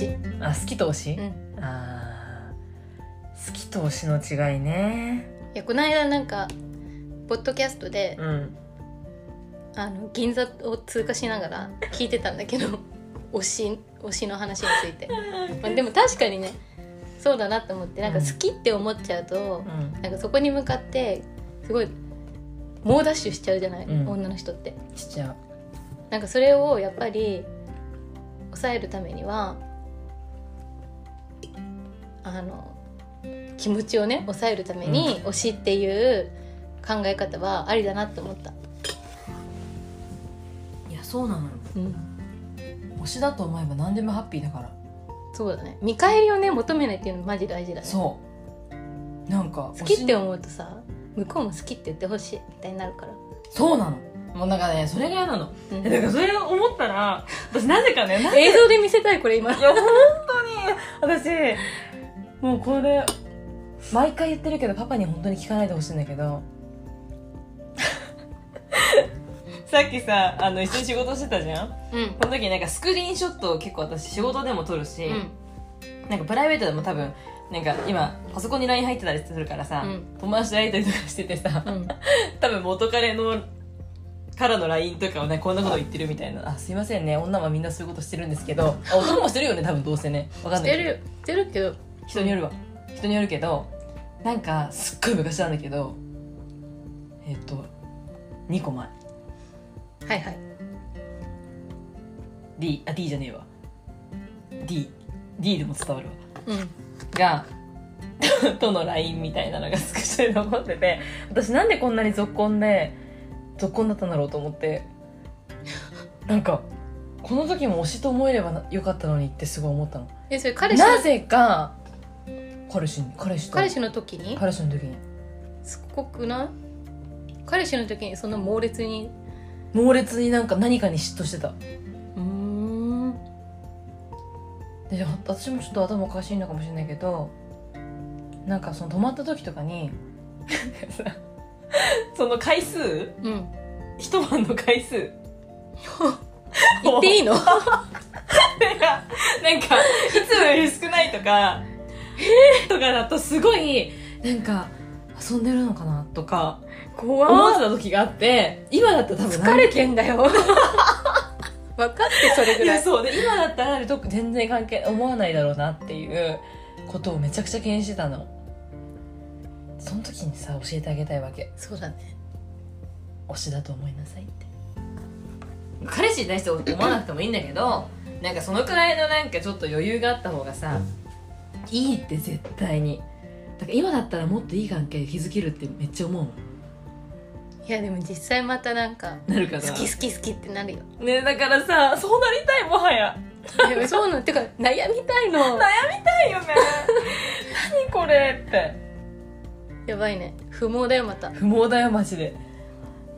しあ好きと推し、うん。あー好きと推しの違いね。いやこの間なんかポッドキャストで、うん。あの銀座を通過しながら聞いてたんだけど 推し推しの話について、まあ、でも確かにねそうだなと思ってなんか好きって思っちゃうと、うん。なんかそこに向かってすごい猛ダッシュしちゃうじゃない、うん。女の人って。しちゃう。なんかそれをやっぱり抑えるためにはあの気持ちをね抑えるために推しっていう考え方はありだなって思った、いやそうなのよ。うん、推しだと思えば何でもハッピーだから。そうだね。見返りをね求めないっていうのマジ大事だね。そう。なんか好きって思うとさ向こうも好きって言ってほしいみたいになるから、そうなの。もうなんかねそれが嫌なの。うん。だからそれを思ったら私なぜかね映像で見せたいこれ今。いや本当に。私もうこれ毎回言ってるけどパパに本当に聞かないでほしいんだけど。さっきさあの一緒に仕事してたじゃん？うん。この時なんかスクリーンショットを結構私仕事でも撮るし、うん。なんかプライベートでも多分なんか今パソコンに LINE 入ってたりするからさ、うん。友達とやり取りとかしててさ、うん。多分元彼のからの LINE とかをねこんなこと言ってるみたいな「あすいませんね。女はみんなそういうことしてるんですけど。あ男もしてるよね多分どうせね。わかんないけど。してる。よしてるけど人によるわ。人によるけどなんかすっごい昔なんだけどえっ、と2個前。はいはい。D あ D じゃねえわ。D D でも伝わるわ。うん。が との LINE みたいなのがスクショで残ってて私なんでこんなに続婚で続婚だったんだろうと思ってなんかこの時も推しと思えればなよかったのにってすごい思ったの。えそれ彼氏なぜか彼氏に彼氏と。彼氏の時に？彼氏の時に。すっごくない？彼氏の時にそんな猛烈に？猛烈になんか何かに嫉妬してた。うーん。で私もちょっと頭おかしいのかもしれないけどなんかその泊まった時とかに その回数？うん。一晩の回数？言っていいの？なんか、いつもより少ないとか、とかだとすごい、なんか、遊んでるのかなとか、怖思ってた時があって、今だったら多分疲れてんだよ 分かってそれぐらいそう。で、今だったら特全然関係、思わないだろうなっていうことをめちゃくちゃ気にしてたの。その時にさ、教えてあげたいわけ。そうだね推しだと思いなさいって。彼氏に対して思わなくてもいいんだけど、なんかそのくらいのなんかちょっと余裕があった方がさ、いいって絶対に。だから今だったらもっといい関係築けるってめっちゃ思うもん。いやでも実際またなんかなるかな。好き好き好きってなるよねだからさ、そうなりたいもはや。でもそうなのてか悩みたいの 悩みたいよね。何これって。やばいね不毛だよまた不毛だよマジで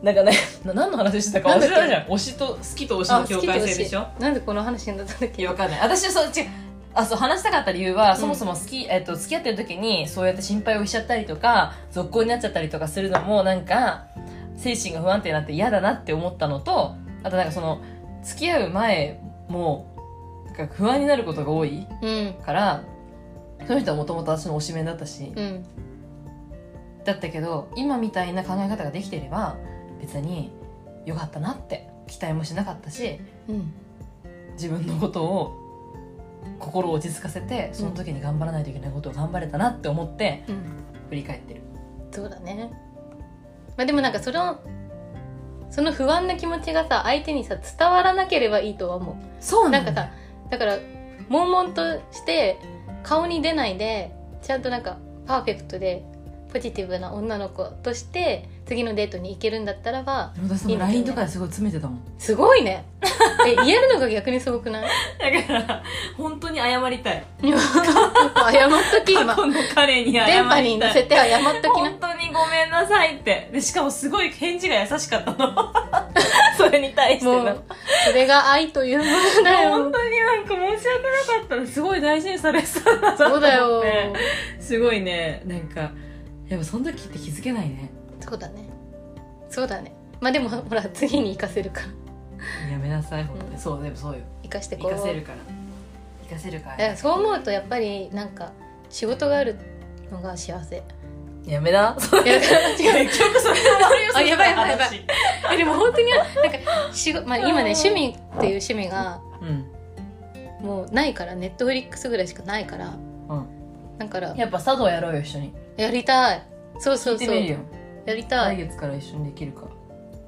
なんかねな何の話してたか忘れたじゃん推しと好きと推しの境界線でしょ？なんでこの話になったんだっけ？わかんない私はそう違うあそう話したかった理由は、そもそも好き、えっと、付き合ってる時にそうやって心配をしちゃったりとか続行になっちゃったりとかするのもなんか精神が不安定になって嫌だなって思ったのとあとなんかその付き合う前もなんか不安になることが多いうん。からその人はもともと私の推しメンだったし、うん。だったけど今みたいな考え方ができてれば別に良かったなって期待もしなかったしうん。自分のことを心を落ち着かせてその時に頑張らないといけないことを頑張れたなって思ってうん。振り返ってる。そうだね。まあでもなんかそのその不安な気持ちがさ相手にさ伝わらなければいいとは思う。そうなんかさだから悶々として顔に出ないでちゃんとなんかパーフェクトでポジティブな女の子として次のデートに行けるんだったらばでも私その LINE とかですごい詰めてたもん。すごいね。え言えるのが逆にすごくない？だから本当に謝りたい。謝っとき今。過去の彼に謝りたい。電波に乗せて謝っときな本当にごめんなさいって。でしかもすごい返事が優しかったの。それに対しての。それが愛というものだよ。本当になんか申し訳なかったらすごい大事にされてたんだなと思って。そうだよ。すごいね。なんかやっぱその時って気づけないね。そうだね。そうだね。まあでもほら次に行かせるから。やめなさい。本当に、うん。そうでもそうよ。生かしてこう。生かせるから。生かせるから。そう思うとやっぱりなんか仕事があるのが幸せ。やめな。いや 違う。結局それはあやばいやばいやばい。話。えでも本当になんか仕事、まあ、今ね趣味っていう趣味がうん。もうないからネットフリックスぐらいしかないから。うん。だからやっぱ茶道やろうよ一緒にやりたい。そうそうそう。やりたい。来月から一緒にできるか。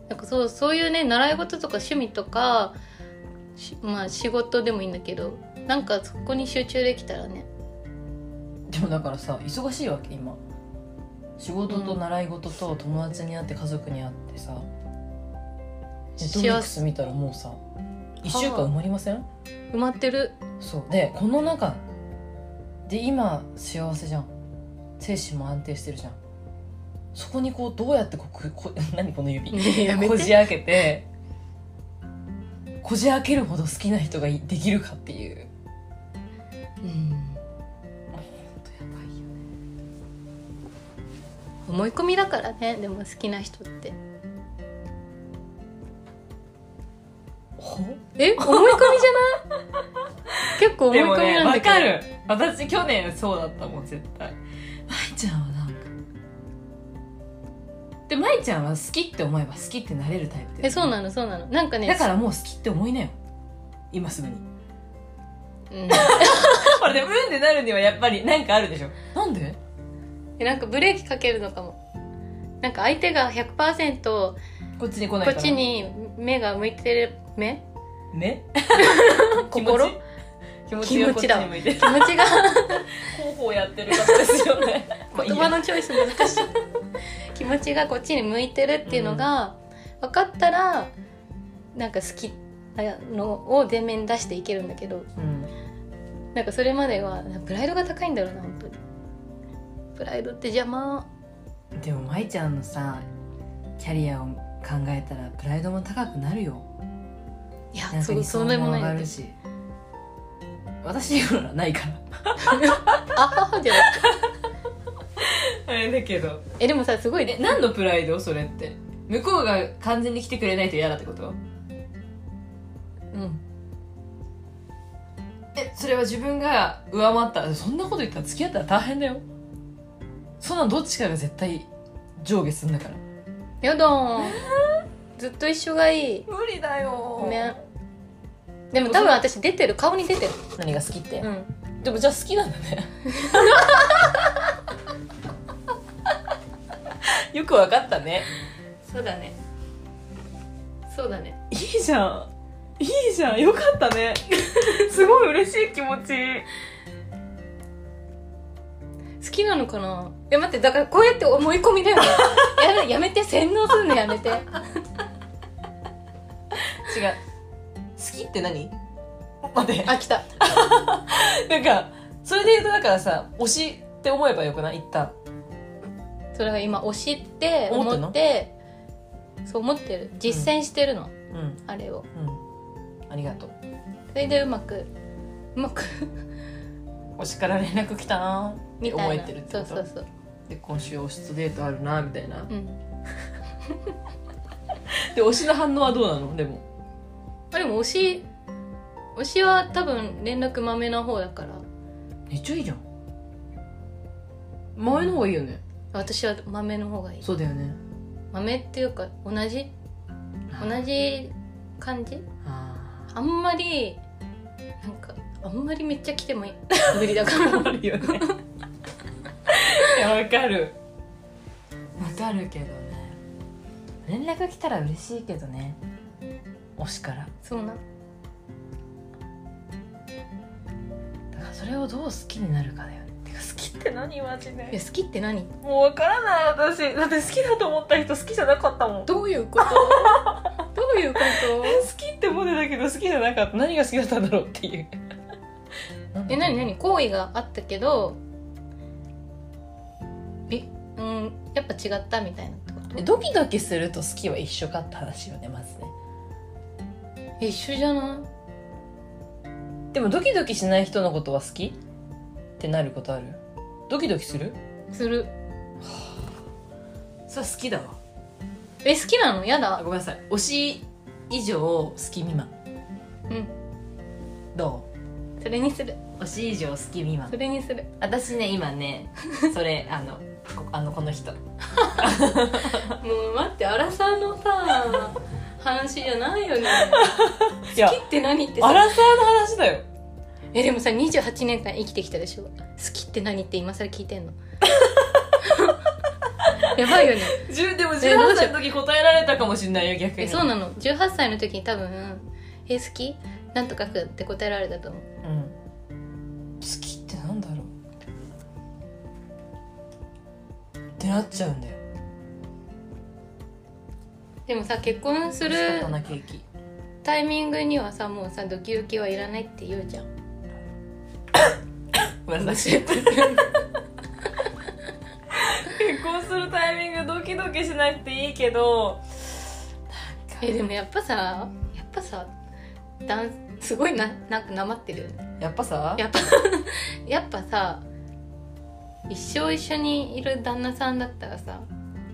なんかそうそういうね習い事とか趣味とかしまあ仕事でもいいんだけどなんかそこに集中できたらね。でもだからさ忙しいわけ今。仕事と習い事と友達に会って家族に会ってさ、ネットフリックス見たらもうさ1週間埋まりません？埋まってる。そう。でこの中で今幸せじゃん精神も安定してるじゃん。そこにこうどうやってこここ 何この指。こじ開けてこじ開けるほど好きな人がいできるかっていう。うん。本当やばいよね思い込みだからねでも好きな人って。ほ？え？思い込みじゃない？結構思い込みなんだけど、わかる。私去年そうだったもん絶対で舞ちゃんは好きって思えば好きってなれるタイプだよね。えそうなのそうなの。なんかねだからもう好きって思いなよ。今すぐに。うん、これでうんってなるにはやっぱりなんかあるでしょ。なんで？えなんかブレーキかけるのかも。なんか相手が100%ここっちに来ないから。っちに目が向いてる目？ね 心？気持ちがこっちに向いてる。気持ちが。広報やってる方ですよね。言葉のチョイス難しい気持ちがこっちに向いてるっていうのが分かったらなんか好きなのを前面に出していけるんだけどうん。なんかそれまではプライドが高いんだろうな本当に。プライドって邪魔。でも舞ちゃんのさキャリアを考えたらプライドも高くなるよ。いやそそうでもないんだけど上がるし。私にはないから。あははじゃなくて あれだけど。えでもさすごいえ何のプライド？それって。向こうが完全に来てくれないと嫌だってこと？うん。えそれは自分が上回った。そんなこと言ったら付き合ったら大変だよ。そんなんどっちかが絶対上下すんだから。やだー。ずっと一緒がいい。無理だよ。ねでも多分私出てる。顔に出てる。何が好きって、うん。でもじゃあ好きなんだね よくわかったね。そうだね。そうだね。いいじゃん。いいじゃん。よかったね。すごい嬉しい気持ち。好きなのかな？え待ってだからこうやって思い込みだよね。やめやめて。洗脳するのやめて。違う。好きって何？待って。あ来た。なんかそれで言うとだからさ推しって思えばよくない？一旦それが今推しって思ってんの？思ってそう思ってる。実践してるの、うん。あれを。うん。ありがとう。それでうまくうまく 推しから連絡来たな。みたいな。思えてるってこと？そうそうそう。で今週推しとデートあるなみたいな。うん。で推しの反応はどうなの？でも。あでも推し推しは多分連絡まめな方だから。めっちゃいいじゃん。前の方がいいよね私はまめの方がいい。そうだよね。まめっていうか同じ？同じ感じ？ああんまりなんかあんまりめっちゃ来てもい 無理だから。あるよねいやわかる。わかるけどね。連絡来たら嬉しいけどね。推しから。そうな。だからそれをどう好きになるかだよね好きって何マジいやで好きって何？もうわからない私。だって好きだと思った人好きじゃなかったもん。好どういうこと？どういうこと？きって思ってたけど好きじゃなかった。何が好きだったんだろうっていう。え何何？好意があったけどびうんやっぱ違ったみたいなってこと？えドキドキすると好きは一緒かって話よねまずね。え一緒じゃなでもドキドキしない人のことは好き？ってなることある？ドキドキする？いする。それは好きだわ。え好きなの？やあだ。ごめんなさい。推し以上好き未満。うん。どそれれにする。推し以上好き未満。それにする。私ね今ねそれ あのこあのこの人。もう待って荒さのさ 話じゃないよね。いや好きって何ってさ。アラサーの話だよえでもさ28年間生きてきたでしょ？好きって何って今更聞いてんの？やばいよね。でもえどうしよう18歳の時答えられたかもしれないよ逆に。えそうなの？18歳の時に多分「え好き?」なんとかくって答えられたと思う。うん。好きってなんだろう？ってなっちゃうんだよ。でもさ結婚するタイミングにはさもうさドキドキはいらないって言うじゃんごめんなさい結婚するタイミングドキドキしなくていいけど。えでもやっぱさやっぱさだんすごいななんかなまってる？やっぱさ？やっぱ やっぱさ一生一緒にいる旦那さんだったらさ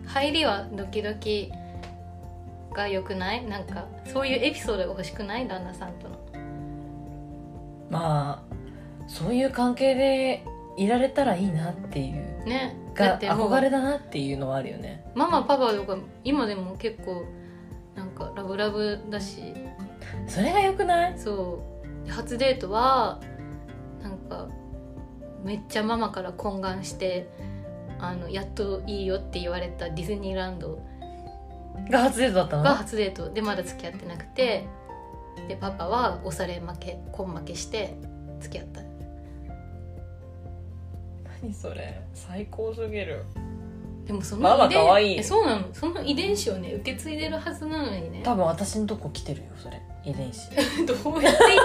入りはドキドキが良くない？なんかそういうエピソードが欲しくない？旦那さんとの。まあそういう関係でいられたらいいなっていう。ね。だが憧れだなっていうのはあるよね。ママパパとか今でも結構なんかラブラブだし。それがよくない？そう。で初デートはなんかめっちゃママから懇願してあのやっといいよって言われたディズニーランド。が初デートだったの？が初デート。でまだ付き合ってなくて。でパパは押され負け根負けして付き合った何それ。最高すぎる。でもそのママ遺伝可愛い。えそうなの？その遺伝子をね受け継いでるはずなのにね。多分私のとこ来てるよそれ。遺伝子。どうやって言っ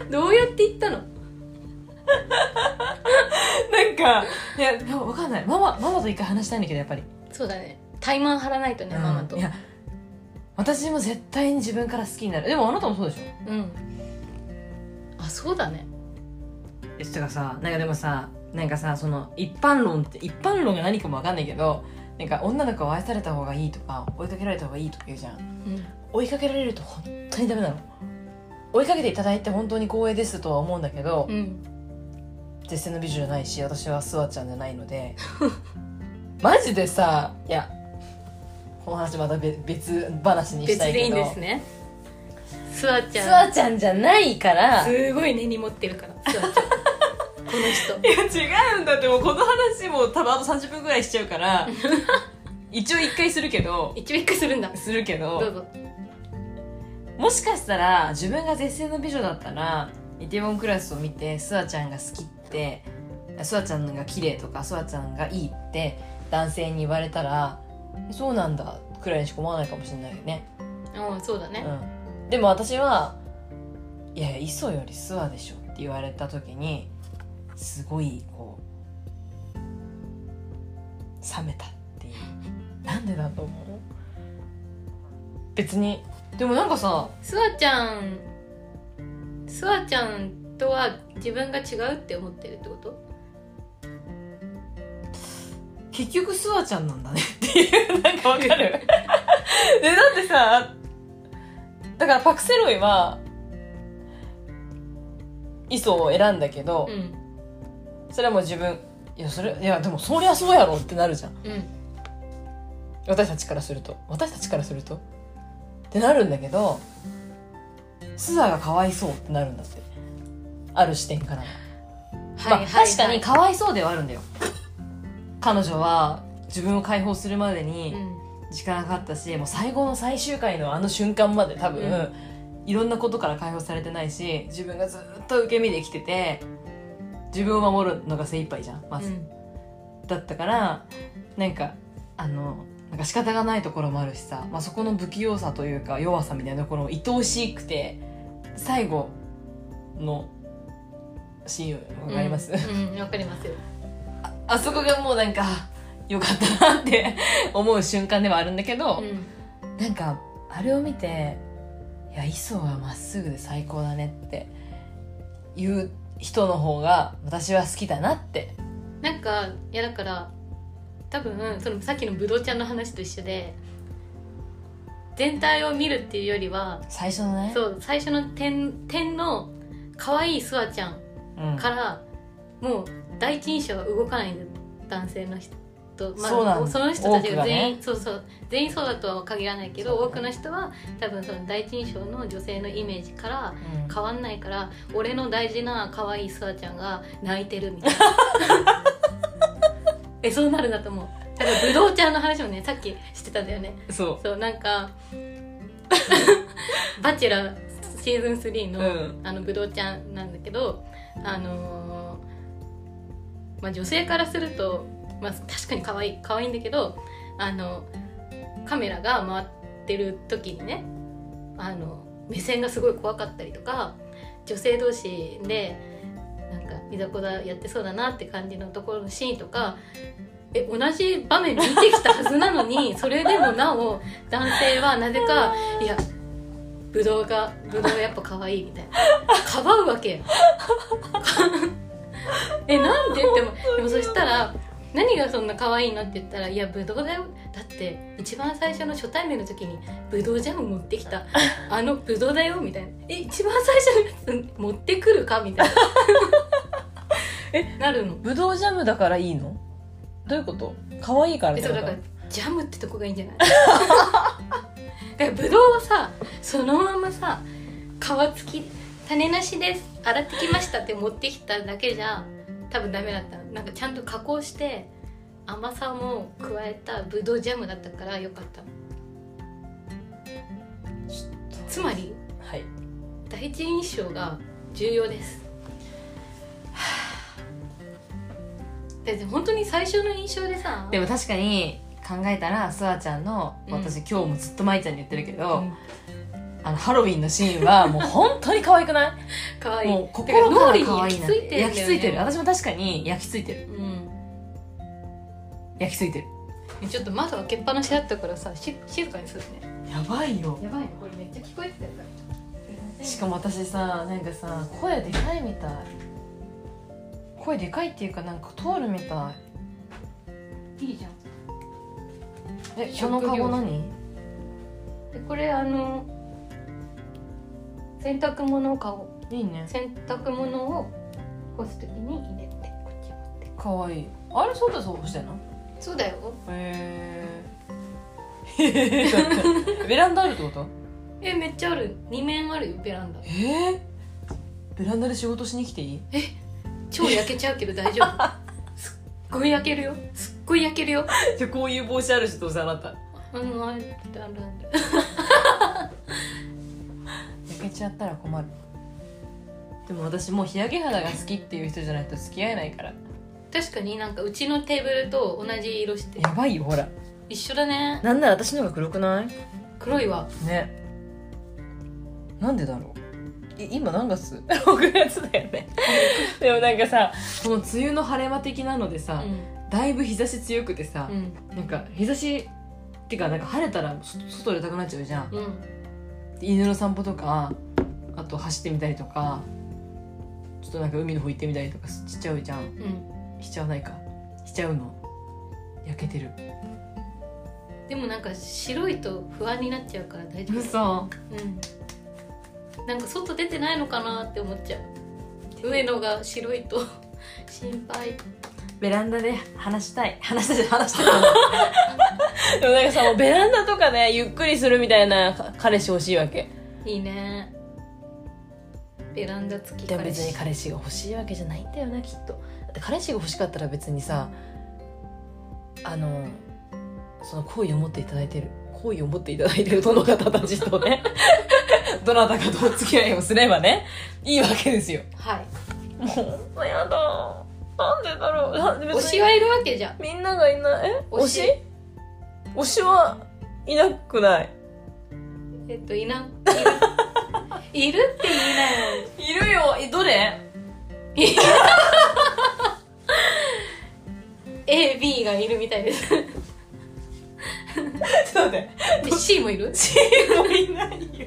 た？どうやって言ったの？なんかいやでも分かんない。ママママと一回話したいんだけどやっぱり。そうだね。怠慢張らないとね、ママと。いや私も絶対に自分から好きになる。でもあなたもそうでしょ？うん。あそうだね。えてかさなんかでもさなんかさその一般論って一般論が何かも分かんないけどなんか女の子は愛された方がいいとか追いかけられた方がいいとか言うじゃん。うん。追いかけられると本当にダメなの。追いかけていただいて本当に光栄ですとは思うんだけど、うん。絶世の美女じゃないし私はスワちゃんじゃないので。マジでさいやこの話また別別話にしたいけど。別でいいんですね。スワちスゃん。ワちゃんじゃないから。すごい根に持ってるからスワちゃん この人。いや違うんだってもうこの話も多分あと30分ぐらいしちゃうから 一応一回するけど。一応一回するんだ。するけど。どうぞ。もしかしたら自分が絶世の美女だったらイテウォンクラスを見てスワちゃんが好きってスワちゃんが綺麗とかスワちゃんがいいって男性に言われたらそうなんだくらいにしか思わないかもしれないよね、うんそうだね。うん、でも私はいやいや磯よりスワでしょって言われた時にすごいこう冷めたっていう。なんでだと思う？別に。でもなんかさスワちゃんスワちゃんとは自分が違うって思ってるってこと？結局スワちゃんなんだねっていう。なんかわかる。でだってさだからパクセロイは磯を選んだけど、うんそれはもう自分いやそれいやでもそりゃそうやろってなるじゃん。うん。私たちからすると。私たちからすると。ってなるんだけどスワがかわいそうってなるんだって。ある視点からは、まあ、確かにかわいそうではあるんだよ。彼女は自分を解放するまでにうん。時間かかったし、もう最後の最終回のあの瞬間まで多分、うん。いろんなことから解放されてないし自分がずっと受け身で生きてて自分を守るのが精一杯じゃんまず、うん。だったからなんかあのなんか仕方がないところもあるしさ、まあ、そこの不器用さというか弱さみたいなところも愛おしくて最後のシーンわかります、うん。うん。わかりますよ。あそこがもうなんかよかったなって 思う瞬間ではあるんだけど、うん。なんかあれを見て「いや磯はまっすぐで最高だね」っていう人の方が私は好きだなって。なんかいやだから多分そのさっきのブドウちゃんの話と一緒で全体を見るっていうよりは最初のね。そう最初の点点の可愛いスワちゃんうん。からもう第一印象は動かないんだよ男性の人、まあ、そうなんだ。その人たちが全員多くそうそう。全員そうだとは限らないけど、多くの人は多分その第一印象の女性のイメージからうん。変わんないから俺の大事な可愛いスワちゃんが泣いてるみたいな。えそうなるんだと思う。だからブドウちゃんの話もねさっきしてたんだよね。そそうなんかバチェラーシーズン3の、うん。あのブドウちゃんなんだけどあのーまあ女性からすると、まあ、確かに可愛い可愛いんだけどあのカメラが回ってる時にねあの目線がすごい怖かったりとか女性同士でなんかいざこざやってそうだなって感じのところのシーンとかえ同じ場面見てきたはずなのに それでもなお男性はなぜか「いやブドウがブドウやっぱ可愛いみたいな。かばうわけよ。えなんでってもでもそしたら何がそんな可愛いのって言ったら「いやブドウだよ。だって一番最初の初対面の時にブドウジャム持ってきた。あのブドウだよ」みたいな「え一番最初のやつ持ってくるか?」みたいな。えなるの。ぶどうジャムだからいいの？どういうこと？可愛いからそうだからジャムってとこがいいんじゃない？だからブドウをさそのままさ皮付き種なしです。洗ってきましたって持ってきただけじゃ多分ダメだった。のなんかちゃんと加工して甘さも加えたブドウジャムだったからよかった。のつまりはい。第一印象が重要です。だって本当に最初の印象でさでも確かに考えたらスワちゃんのうん私、今日もずっと舞ちゃんに言ってるけど、うんあのハロウィンのシーンは もう本当に可愛くない？可愛い。もう心から可愛いなて。焼き付いてる私も確かに焼き付いてる。うん。焼き付いてる。ちょっと窓開けっぱなしだったからさし静かにするね。やばいよ。やばいね。これめっちゃ聞こえてたよ。しかも私さなんかさ声でかいみたい。声でかいっていうかなんか通るみたい。いいじゃん。えこのカゴ何？でこれあの洗濯物を買おう。いいね。洗濯物を干す時に入れて。こっち持ってかわいい。あれそうだそうしてんの？そうだよ。へえ ベランダあるってこと？えめっちゃある。2面あるよベランダ。えー、ベランダで仕事しに来ていい？超焼けちゃうけど大丈夫。すっごい焼けるよ。すっごい焼けるよ。じゃあこういう帽子あるしどうせあなた。うんあれってある。んだ焼けちゃったら困る。でも私もう日焼け肌が好きっていう人じゃないと付き合えないから。確かになんかうちのテーブルと同じ色して。やばいよほら。一緒だね。なんなら私の方が黒くない？黒いわ。ね。なんでだろう？い今何月 ?6 月だよね。でもなんかさこの梅雨の晴れ間的なのでさ、うだいぶ日差し強くてさん、うん。なんか日差しってかなんか晴れたらそ外出たくなっちゃうじゃん。うん。で犬の散歩とかあと走ってみたりとかちょっとなんか海の方行ってみたりとかしちゃうじゃん。うん。しちゃわないか。しちゃうの。焼けてる。でもなんか白いと不安になっちゃうから大丈夫。嘘。うん。なんか外出てないのかなって思っちゃう。上野が白いと 心配ベランダで話したい。話したい話したいでもなんかさもうベランダとかでゆっくりするみたいなか彼氏欲しいわけ。いいね。ベランダ付きでも別に彼氏彼氏が欲しいわけじゃないんだよなきっと。だって彼氏が欲しかったら別にさあのその好意を持っていただいてる。好意を持っていただいてるどの方たちとね どなたかとお付き合いをすればねいいわけですよ。はい。もうやだなんでだろう？推しはいるわけじゃん。みんながいない？え？推し？推し？推しはいなくない？えっといないる。いるって言いなよ。いるよ。えどれ？AB がいるみたいです。ちょっと待ってで C もいる？チームいないよ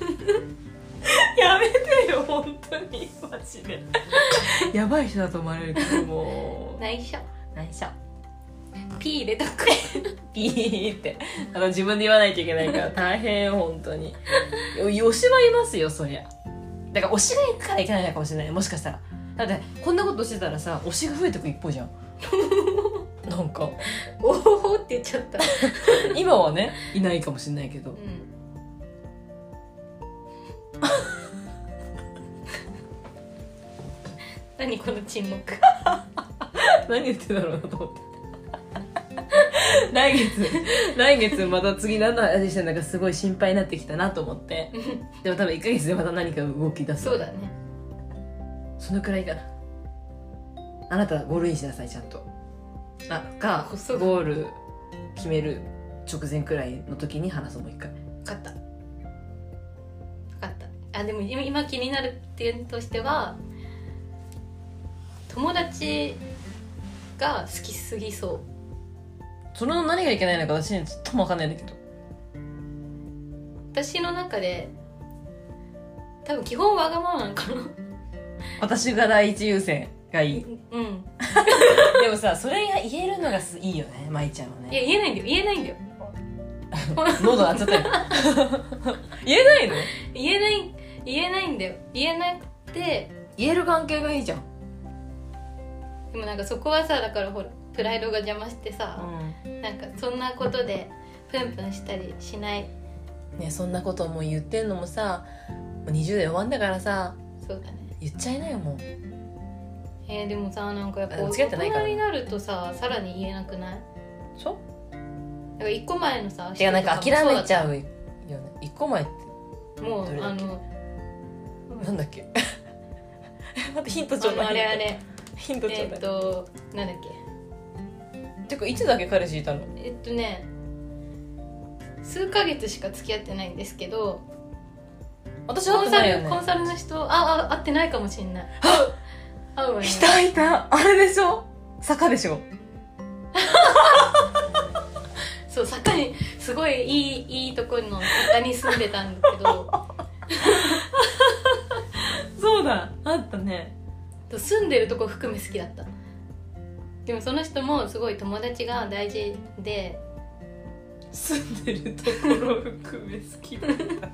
やめてよ本当に。マジで。やばい人だと思われるけども内緒。う内緒。P 入れとく。ピーって。あの自分で言わないといけないから大変本当に。よ推しはいますよそりゃ。だから推しがいくからいけないのかもしれない。もしかしたら。だってこんなことしてたらさ推しが増えてく一方じゃん。なんか。おおって言っちゃった、今はねいないかもしれないけど。うん、何この沈黙。何言ってんだろうなと思って。来月 来月また次何の話してんだかすごい心配になってきたなと思って。でも多分1ヶ月でまた何か動き出す。そうだね。そのくらいかな。あなたゴールインしなさいちゃんと。あかゴール決める直前くらいの時に話そうもう一回。分かった。分かった。あでも今今気になる点としては友達が好きすぎそう。その何がいけないのか私にちょっとも分かんないんだけど。私の中で多分基本わがままなのかな。私が第一優先がいい。うん。でもさそれが言えるのがすいいよね舞ちゃんはいやね言えないんだよ。言えないんだよ。喉鳴っちゃったよ。言えないの？言えない言えないんだよ。言えなくて。言える関係がいいじゃん、でもなんかそこはさだからほらプライドが邪魔してさ、なんかそんなことでプンプンしたりしない。ねそんなことも言ってんのもさもう20代終わんだからさそうだね。言っちゃいなよもう。えー、でもさなんかやっぱあ大人になるとささらに言えなくない？そう？だから一個前のさてかなんか諦めちゃううよ。ね一個前って。もうあの なんだっけ？待ってヒントちょあうだいのあれあれヒントちょえっうだい、となんだってかいつだけ彼氏いたの？けえっとね数ヶ月しか付き合ってないんですけど私会コンサってないよね。ルコンサルの人ああ会ってないかもしんない。会うわよ。いたいた？あれでしょ？坂でしょ？そう坂にすごいいいいいところの坂に住んでたんだけど。そうだあったね住んでるとこ含め好きだった。でもその人もすごい友達が大事で住んでるところ含め好きだった。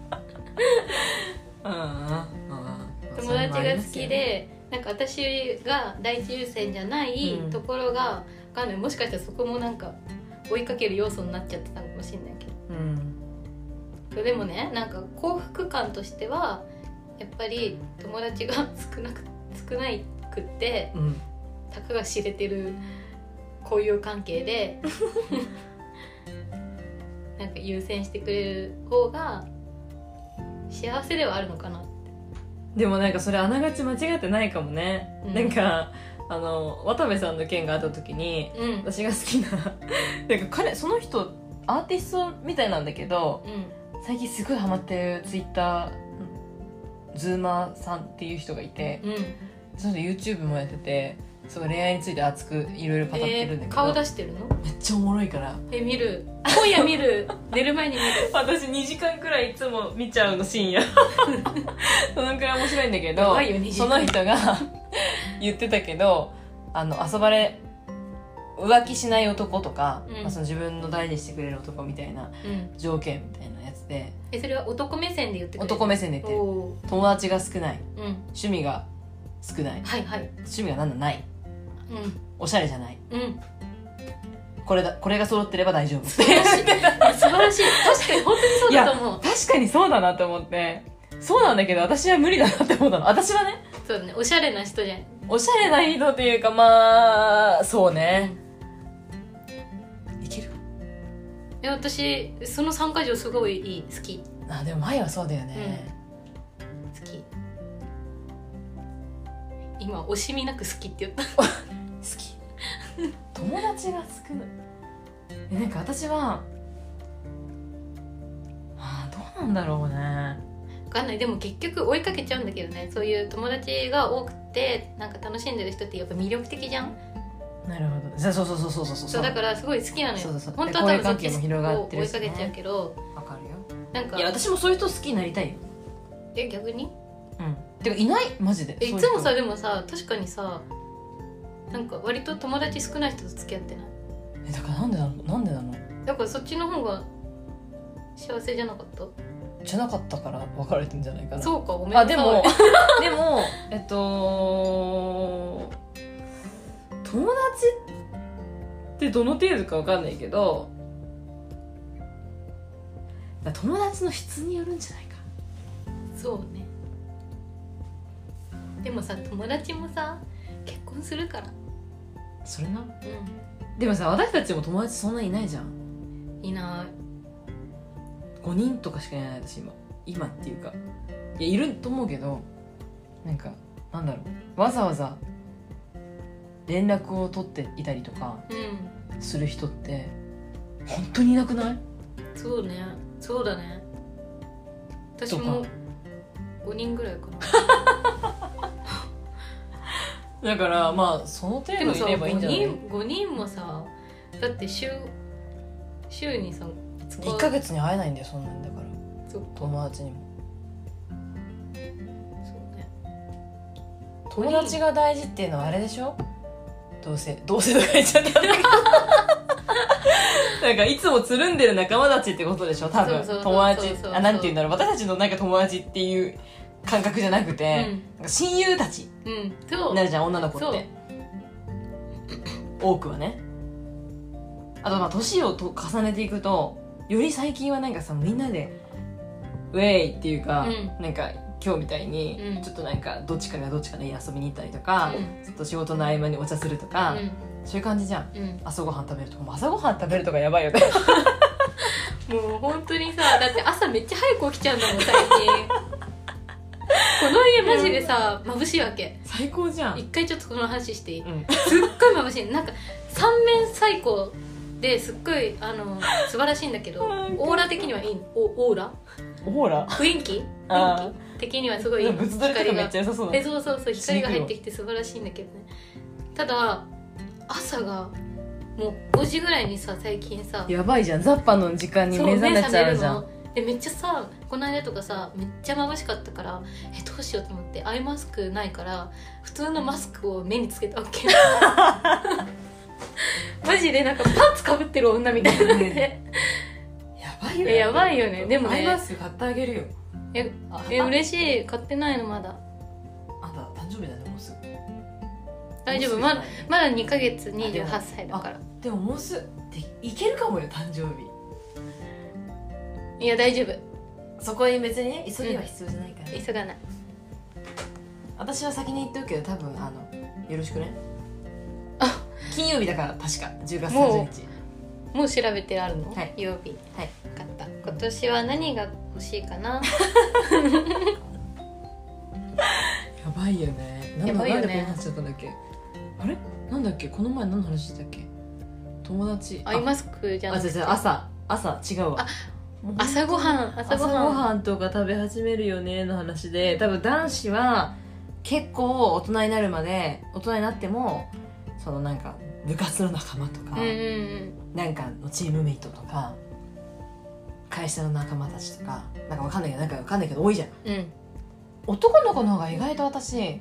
ああ友達が好きでなんか私が第一優先じゃないうんところが、わかんない。もしかしたらそこもなんか追いかける要素になっちゃってたかもしれないけど。うん。でもねなんか幸福感としてはやっぱり友達が少なく少ないくってうん。たかが知れてる交友関係で なんか優先してくれる方が幸せではあるのかなでもなんかそれあながち間違ってないかもね、うん。なんかあの渡部さんの件があった時にうん。私が好きな なんか彼その人アーティストみたいなんだけどうん。最近すごいハマってるツイッターズーマーさんっていう人がいてうん。その人 YouTube もやっててすごい恋愛について熱くいろいろ語ってえるんだけど、ー顔出してるの？めっちゃおもろいから。え見る。今夜見る。寝る前に見る。私2時間くらいいつも見ちゃうの深夜。そのくらい面白いんだけどやばいよ2時そ間の人が 言ってたけどあの遊ばれ浮気しない男とか、うん。まあ、その自分の大事にしてくれる男みたいなうん。条件みたいなやつで。えそれは男目線で言ってくれる？男目線で言ってる。友達が少ない。うん。趣味が少ない。はいはい。趣味がなんだない。うん。おしゃれじゃない。うん。これだこれが揃ってれば大丈夫。素晴らしい。素晴らしい。確かに本当にそうだと思う。確かにそうだなと思って。そうなんだけど私は無理だなって思ったの。私はねそうだね。おしゃれな人じゃん。おしゃれな人っていうかまあそうねえ私その3か条すごいいい好き。あでも前はそうだよね、好き。今惜しみなく好きって言った。好き。友達が少ない。えなんか私はあどうなんだろうね。分かんない。でも結局追いかけちゃうんだけどね。そういう友達が多くてなんか楽しんでる人ってやっぱ魅力的じゃんなるほど。そうそうそうそうそうそう。そうだからすごい好きなのよ。そうそうそう。本当は多分関係も広がってるしね。を追いかけちゃうけど。わかるよ。なんか。いや私もそういう人好きになりたいよ。え逆に？うん。てかいない？マジで。えいつもさでもさ確かにさなんか割と友達少ない人と付き合ってない？えだからなんでなの？なんでなの？だからそっちの方が幸せじゃなかった？じゃなかったから別れてんじゃないかな。そうかごめんなさい。あでも でもえっと友達ってどの程度かわかんないけどだ友達の質によるんじゃないか。そうね。でもさ友達もさ結婚するから。それな？うでもさ私たちも友達そんなにいないじゃん。んいない。5人とかしかいない私今。今っていうか。いやいると思うけどなんかなんだろう。わざわざ連絡を取っていたりとかうん。する人って本当にいなくない？そうね。そうだね。私ともか。5人ぐらいかな。だからまあその程度いればいいんじゃない？5人 ,5 人もさだって週週にさ1ヶ月に会えないんだよそんなんだから。友達にも。そうね。友達が大事っていうのはあれでしょ？どうせどうせとか言っちゃった なんかいつもつるんでる仲間たちってことでしょ多分。友達あなんて言うんだろう。私たちのなんか友達っていう感覚じゃなくて、うん。親友たちうん。そう。なるじゃん女の子って。多くはね。あとまあ年をと重ねていくとより最近はなんかさみんなでウェイっていうか、うなんか今日みたいに、うん。ちょっとなんかどっちかがどっちかで遊びに行ったりとか、うん。ちょっと仕事の合間にお茶するとか、そういう感じじゃん。うん。うん朝ごはん食べるとか朝ごはん食べるとかやばいよね。もう本当にさだって朝めっちゃ早く起きちゃうんだもん最近。この家マジでさ眩しいわけ。最高じゃん。一回ちょっとこの話していい？うん。すっごい眩しい。なんか三面最高ですっごいあの素晴らしいんだけど うんオーラ的にはいいおオーラ？ほら雰囲気？あ雰囲気？的にはすごいとかめっちゃ良さそうえそうそうそう光が入ってきて素晴らしいんだけどね。ただ朝がもう5時ぐらいにさ最近さやばいじゃんザッパの時間に目覚めちゃうじゃん。めっちゃさこの間とかさめっちゃ眩しかったからえどうしようと思ってアイマスクないから普通のマスクを目につけたわけ。マジでなんかパンツかぶってる女みたいになってやばいよえやばいよね。でもねアイマスク買ってあげるよえあえ嬉しい。買ってないのまだ。あんた誕生日だねもうすぐ大丈夫。まだまだ2ヶ月28歳だから。でももうすぐでいけるかもよ誕生日。いや大丈夫。そこに別にね急ぎは必要じゃないから、急がない。私は先に言っておくけど多分あのよろしくね。あ。金曜日だから確か。10月も30日。もう調べてあるの、はい。曜日。はい今年は何が欲しいかな？やばいよね。なんだやばいよね。なんでこの話しちゃったんだっけ？あれ？なんだっけ？この前何の話してたっけ？友達。アイマスクじゃあ違うなくて違う朝。朝違うわ。あもう朝ごはん朝朝ごごはん。はんとか食べ始めるよねの話で多分男子は結構大人になるまで大人になってもそのなんか部活の仲間とか、うんうん。なんかのチームメイトとか会社の仲間たちとかなんかわかんないけどなんかわかんないけど多いじゃん。うん。うん男の子の方が意外と私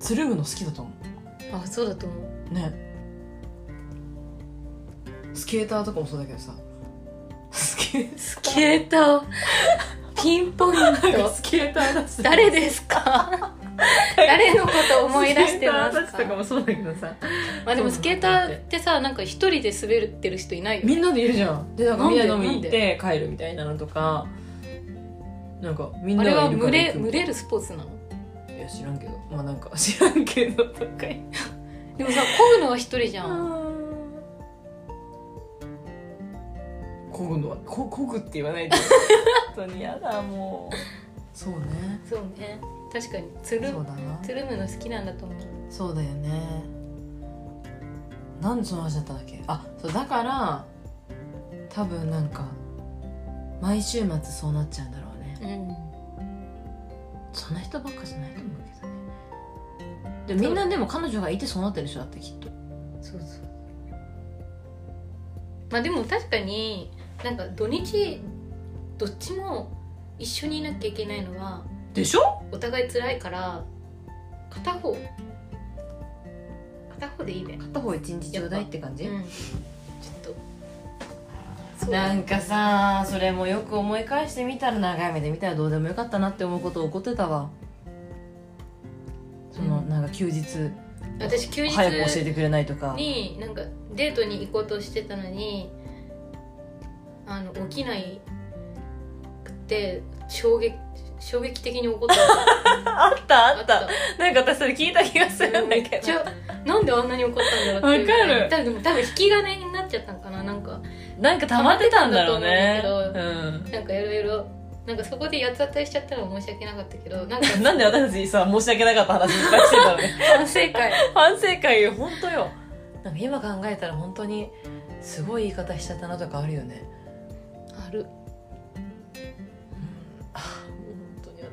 つるむの好きだと思あそうだと思う。うね。スケーターとかもそうだけどさ。スケスケーター。ピンポイント。スケーターだし。誰ですか？誰のこと思い出してますスケーターたちとかかもそうだけどさ。まあでもスケーターってさなんか一人で滑ってる人いないよみんなでいるじゃん。でなんかみんな飲みに行って帰るみたいなのとか。なんかみんあれはいるか群れ群れるスポーツなの？いや知らんけど。まあなんか知らんけどとか言って でもさ漕ぐのは一人じゃん。こぐのはここぐって言わないで本当に。やだもう。そうね。そうね確かにつるそうだなつるむの好きなんだと思う。そうだよね。なんでその話だったんだっけ？あそうだから多分なんか毎週末そうなっちゃうんだろうね。うん。そんな人ばっかじゃないと思うけどね。でみんなでも彼女がいてそうなってる人だってきっと。そうそう。まあでも確かになんか土日どっちも一緒にいなきゃいけないのはでしょ？お互い辛いから片方。片方でいいね。片方一日ちょうだいって感じ、うん。ちょっと。なんかさそれもよく思い返してみたら長い目で見たらどうでもよかったなって思うこと起こってたわ。その、うん。なんか休日。私休日早く教えてくれないとか。になんかデートに行こうとしてたのにあの起きないくて衝撃衝撃的に怒 った。あったあった。なんか私それ聞いた気がするんだめけどなんであんなに怒ったんだろうっていうわかる。多分多分引き金になっちゃったんかななんか。なんか溜まってたんだろうね。うんなんかいろいろなんかそこで八つ当たりしちゃったら申し訳なかったけどなんか。なんで私たちさ申し訳なかった話いっぱいしてたのね。反省会。反省会よ本当よ。なんか今考えたら本当にすごい言い方しちゃったなとかあるよね。ある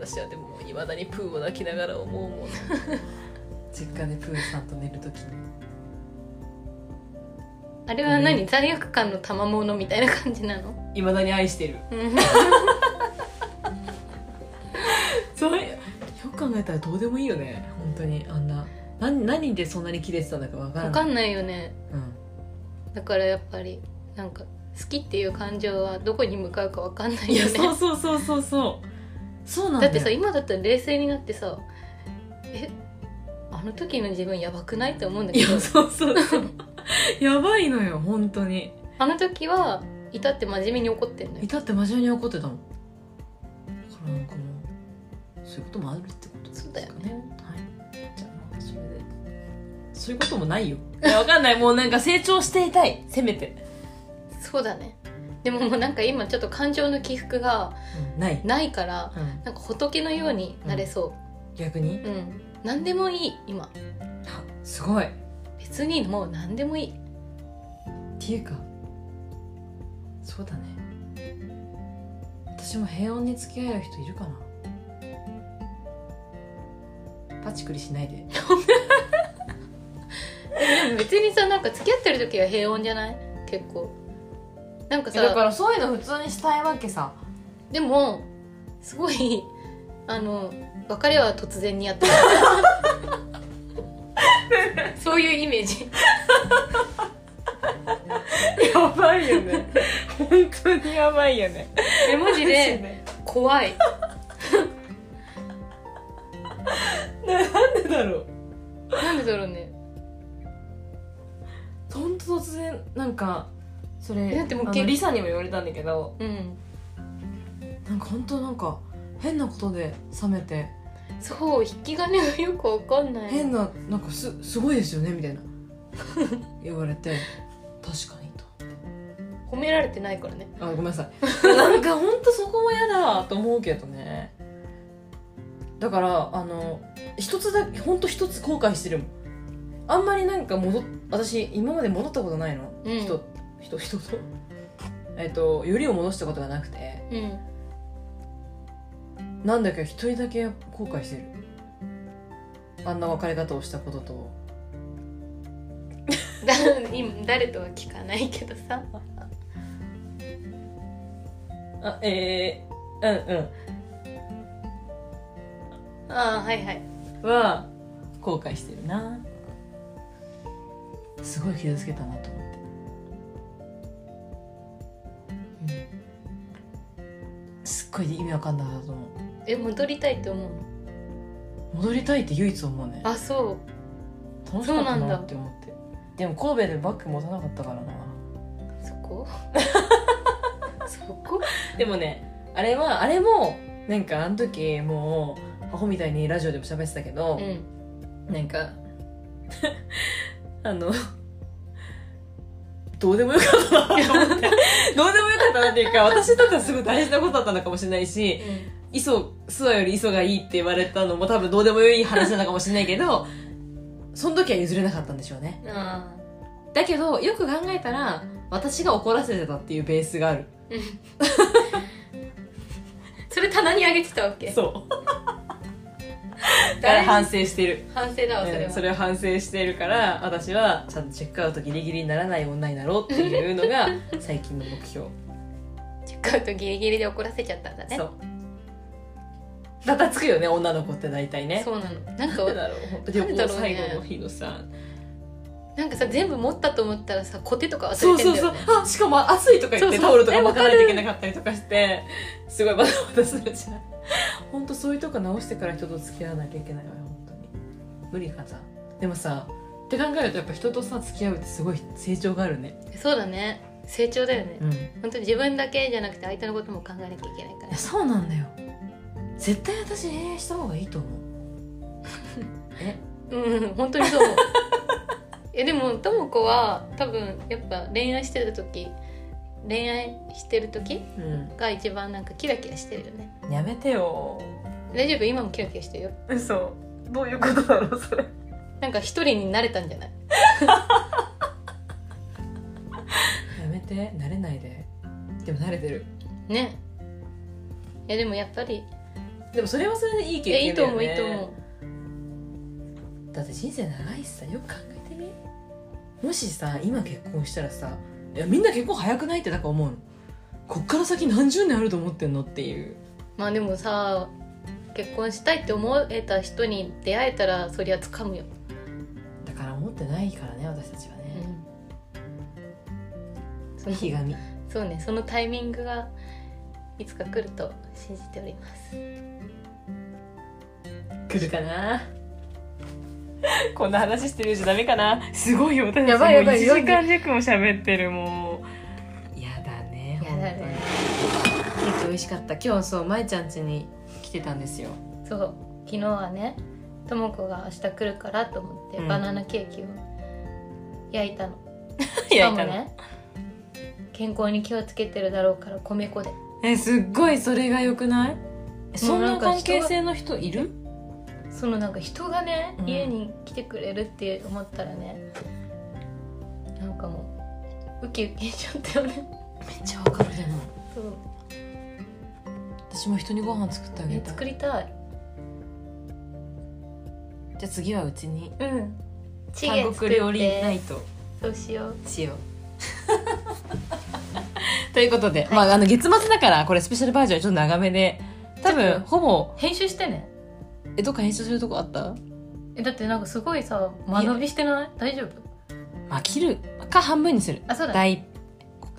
私はでもいまだにプーを泣きながら思うもん 実家でプーさんと寝るときに。あれは何、罪悪感の賜物みたいな感じなの？いまだに愛してる。うん。そうよく考えたらどうでもいいよね。本当に。あんな何何でそんなにキレてたんだかわからない分かんないよね。うん。だからやっぱりなんか好きっていう感情はどこに向かうか分かんないいやよねそうそうそうそうそうそうなんだよ。だってさ今だったら冷静になってさえあの時の自分やばくないって思うんだいけど。やそうそうそう。やばいのよ本当に。あの時はいたって真面目に怒ってんのよ。いたって真面目に怒ってたもん。だからなんかもうそういうこともあるってことですそうだよね。はい。じゃあそれで。そういうこともないよ。いやわかんない。もうなんか成長していたい。せめて、そうだねでももうなんか今ちょっと感情の起伏がうん、ない、ないからうん、なんか仏のようになれそ逆に？ううん、何でもいい今。あすごい。っ別にもう何でもいい。ていうかそうだね。私も平穏に付き合える人いるかな。パチクリしないで。でも別にさなんか付き合ってる時は平穏じゃない？結構なんかさだからそういうの普通にしたいわけさ。でもすごいあの別れは突然にやってる。そういうイメージ。やばいよね。本当にやばいよね。えマジで 怖い。なんでだろう。なんでだろうね。本当突然なんかそれだってもうけあのリサにも言われたんだけど。うん。なんか本当なんか変なことで冷めて。そう引き金がよくわかんない。変ななんかすすごいですよねみたいな。言われて。確かにと。褒められてないからね。あごめんなさい。なんか本当そこも嫌だと思うけどね。だからあの一つだけ本当一つ後悔してるもん。あんまりなんか戻っ私今まで戻ったことないの、うん。人人人と。えっとよりを戻したことがなくて。うん。なんだか一人だけ後悔してる。あんな別れ方をしたことと。だ 今誰とは聞かないけどさ。あえー、うんうん。ああはいはい。は後悔してるな。すごい傷つけたなと思って、うすっごい意味わかんなかったと思う。え戻りたいって思うの？戻りたいって唯一思うね。あそ楽しかったそうなんだなって。思ってでも神戸でバッグ持たなかったからな。うそこ？そこ？でもねあれはあれもなんかあの時もうアホみたいにラジオでも喋ってたけど、うん。なんか あのどうでもよかったなって思ってなっていうか私にとってはすごい大事なことだったのかもしれないし磯諏訪より磯がいいって言われたのも多分どうでもいい話なのかもしれないけどその時は譲れなかったんでしょうね。うん。あだけどよく考えたら私が怒らせてたっていうベースがある。ーうん。それ棚にあげてたわけ。そう。だから誰反省してる。反省だわそれは、うんそれを反省してるから私はちゃんとチェックアウトギリギリにならない女になろうっていうのが最近の目標チェックアウトギリギリで怒らせちゃったんだね。そう。だたつくよね女の子って大体ね。そうなの。なんかなだろう本当旅行なんだろうね。最後の日のさ。なんかさ全部持ったと思ったらさコテとか忘そうそうそう。れてんだよねあしかも暑いとか言ってそうそう。タオルとかえ巻かないといけなかったりとかして。すごいバタバタするじゃん。本当そういうとこ直してから人と付き合わなきゃいけないわよ本当に。無理かさでもさって考えるとやっぱ人とさ付き合うってすごい成長があるね。そうだね成長だよね、うん。本当に自分だけじゃなくて相手のことも考えなきゃいけないから。そうなんだよ。絶対私恋愛した方がいいと思う。え？うん本当にそう えでもとも子は多分やっぱ恋愛してる時恋愛してる時うん。が一番なんかキラキラしてるよね。やめてよ。大丈夫？今もキラキラしてるよ。嘘。どういうことだろうそれ。なんか一人になれたんじゃない？て慣れないで。でも慣れてる。ね。いやでもやっぱり。でもそれはそれでいいいやいいと思う経験だよねいいと思う。だって人生長いしさよく考えてみ。もしさ今結婚したらさいやみんな結婚早くないってだから思うの。こっから先何十年あると思ってんのっていう。まあでもさ結婚したいって思えた人に出会えたらそりゃ掴むよ、だから思ってないからね私たちは。ね、そのひがみ。そうねそのタイミングがいつか来ると信じております。来るかな？こんな話してるじゃダメかな？すごいよ私。やばいやばいもう1時間弱も喋ってるもう。やだねやだね。ケーキ美味しかった。今日そうまいちゃん家に来てたんですよ。そう。昨日はねとも子が明日来るからと思ってうん。バナナケーキを焼いたの、いしかもね健康に気をつけてるだろうから米粉で。えすっごいそれがよくない？えそんな関係性の人いる？そのなんか人がね、うん。家に来てくれるって思ったらねなんかもうウキウキしちゃったよね。めっちゃわかるでも。そう。私も人にご飯作ってあげねた作りたい。じゃあ次はうちに。うん。韓国料理ナイト。そうしよう。しよう ということで、まああの月末だからこれスペシャルバージョンちょっと長めで多分ちょっと。ほぼ編集してね。えどっか編集するとこあった？えだってなんかすごいさ間延びしてない？大丈夫？まあ切る。か半分にする。あそうだ大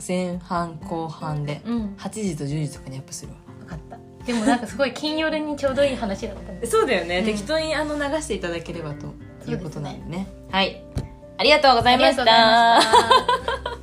前半後半でうん。8時と10時とかにアップするわ。分かった。でもなんかすごい金曜日にちょうどいい話だったね そうだよね、うん。適当にあの流していただければということなんでね。はい。ありがとうございましありがとうございまたした